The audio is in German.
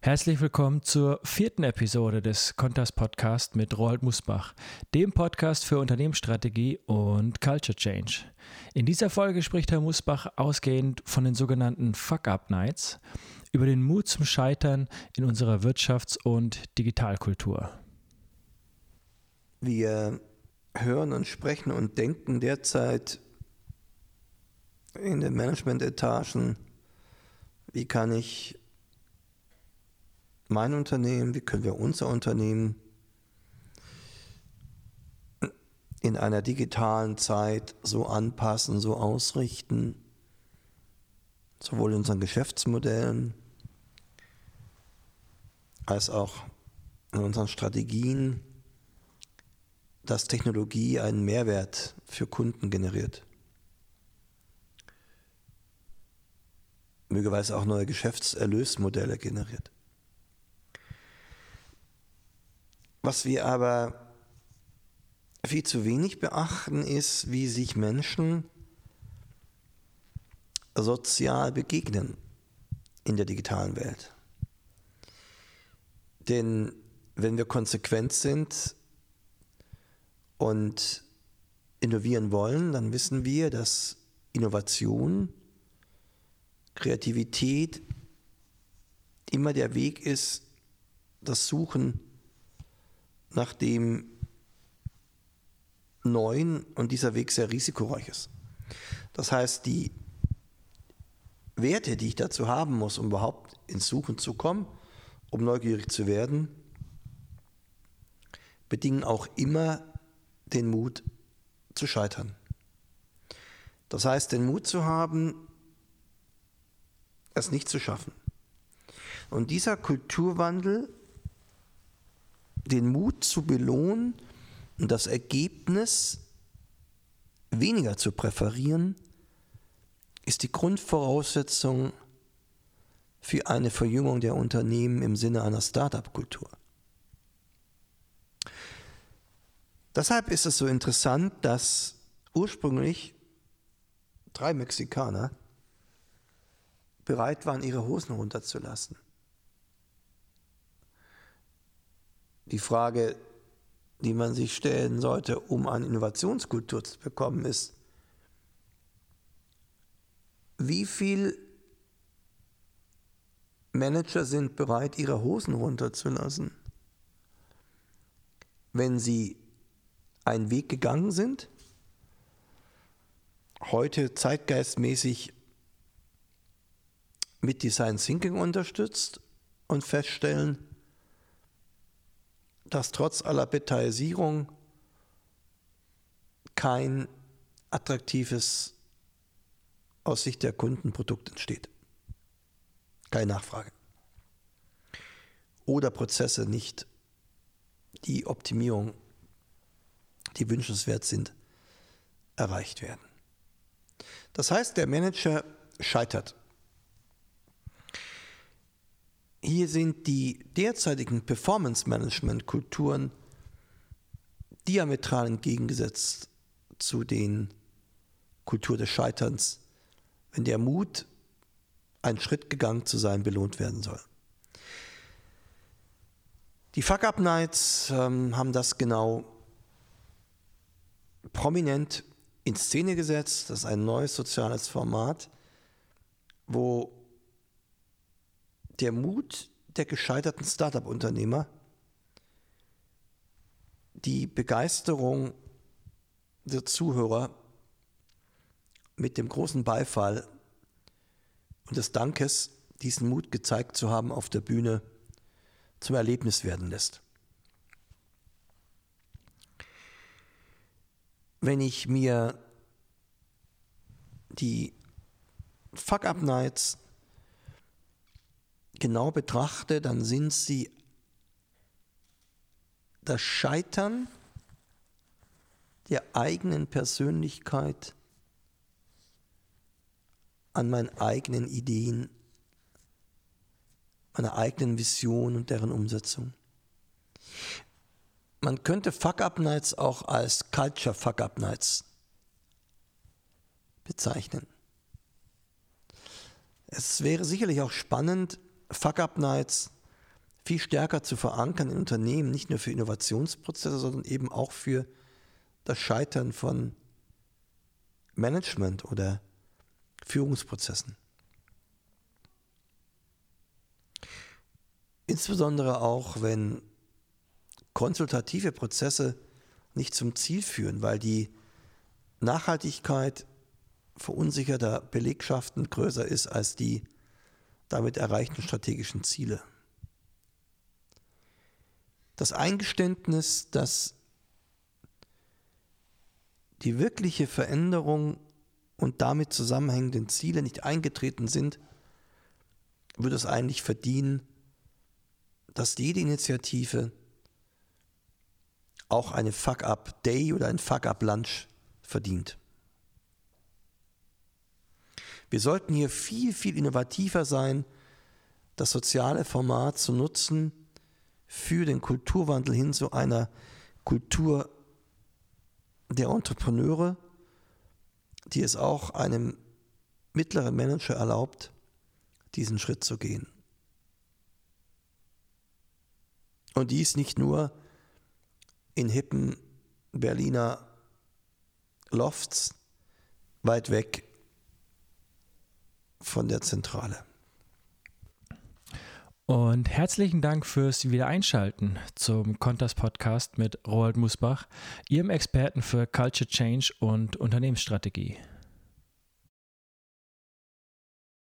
Herzlich willkommen zur vierten Episode des Contas Podcast mit Roald Musbach, dem Podcast für Unternehmensstrategie und Culture Change. In dieser Folge spricht Herr Musbach ausgehend von den sogenannten Fuck-Up-Nights über den Mut zum Scheitern in unserer Wirtschafts- und Digitalkultur. Wir hören und sprechen und denken derzeit in den Management-Etagen, wie kann ich mein Unternehmen, wie können wir unser Unternehmen in einer digitalen Zeit so anpassen, so ausrichten, sowohl in unseren Geschäftsmodellen als auch in unseren Strategien, dass Technologie einen Mehrwert für Kunden generiert. Möglicherweise auch neue Geschäftserlösmodelle generiert. Was wir aber viel zu wenig beachten, ist, wie sich Menschen sozial begegnen in der digitalen Welt. Denn wenn wir konsequent sind und innovieren wollen, dann wissen wir, dass Innovation, Kreativität immer der Weg ist, das Suchen nach dem Neuen und dieser Weg sehr risikoreich ist. Das heißt, die Werte, die ich dazu haben muss, um überhaupt ins Suchen zu kommen, um neugierig zu werden, bedingen auch immer den Mut zu scheitern. Das heißt, den Mut zu haben, es nicht zu schaffen. Und dieser Kulturwandel den Mut zu belohnen und das Ergebnis weniger zu präferieren, ist die Grundvoraussetzung für eine Verjüngung der Unternehmen im Sinne einer Start-up-Kultur. Deshalb ist es so interessant, dass ursprünglich drei Mexikaner bereit waren, ihre Hosen runterzulassen. Die Frage, die man sich stellen sollte, um eine Innovationskultur zu bekommen, ist, wie viele Manager sind bereit, ihre Hosen runterzulassen, wenn sie einen Weg gegangen sind, heute zeitgeistmäßig mit Design Thinking unterstützt und feststellen, dass trotz aller Betailisierung kein attraktives aus Sicht der Kunden Produkt entsteht. Keine Nachfrage. Oder Prozesse nicht die Optimierung, die wünschenswert sind, erreicht werden. Das heißt, der Manager scheitert hier sind die derzeitigen Performance-Management-Kulturen diametral entgegengesetzt zu den Kultur des Scheiterns, wenn der Mut, einen Schritt gegangen zu sein, belohnt werden soll. Die Fuck-Up-Nights ähm, haben das genau prominent in Szene gesetzt. Das ist ein neues soziales Format, wo der Mut der gescheiterten Startup-Unternehmer, die Begeisterung der Zuhörer mit dem großen Beifall und des Dankes, diesen Mut gezeigt zu haben auf der Bühne, zum Erlebnis werden lässt. Wenn ich mir die Fuck-Up-Nights genau betrachte, dann sind sie das Scheitern der eigenen Persönlichkeit an meinen eigenen Ideen, meiner eigenen Vision und deren Umsetzung. Man könnte Fuck-Up-Nights auch als Culture Fuck-Up-Nights bezeichnen. Es wäre sicherlich auch spannend, Fuck-Up-Nights viel stärker zu verankern in Unternehmen, nicht nur für Innovationsprozesse, sondern eben auch für das Scheitern von Management oder Führungsprozessen. Insbesondere auch, wenn konsultative Prozesse nicht zum Ziel führen, weil die Nachhaltigkeit verunsicherter Belegschaften größer ist als die damit erreichten strategischen Ziele. Das Eingeständnis, dass die wirkliche Veränderung und damit zusammenhängenden Ziele nicht eingetreten sind, würde es eigentlich verdienen, dass jede Initiative auch eine Fuck-up-Day oder ein Fuck-up-Lunch verdient. Wir sollten hier viel, viel innovativer sein, das soziale Format zu nutzen für den Kulturwandel hin zu einer Kultur der Entrepreneure, die es auch einem mittleren Manager erlaubt, diesen Schritt zu gehen. Und dies nicht nur in hippen Berliner Lofts weit weg von der Zentrale. Und herzlichen Dank fürs Wiedereinschalten zum Contas Podcast mit Roald Musbach, Ihrem Experten für Culture Change und Unternehmensstrategie.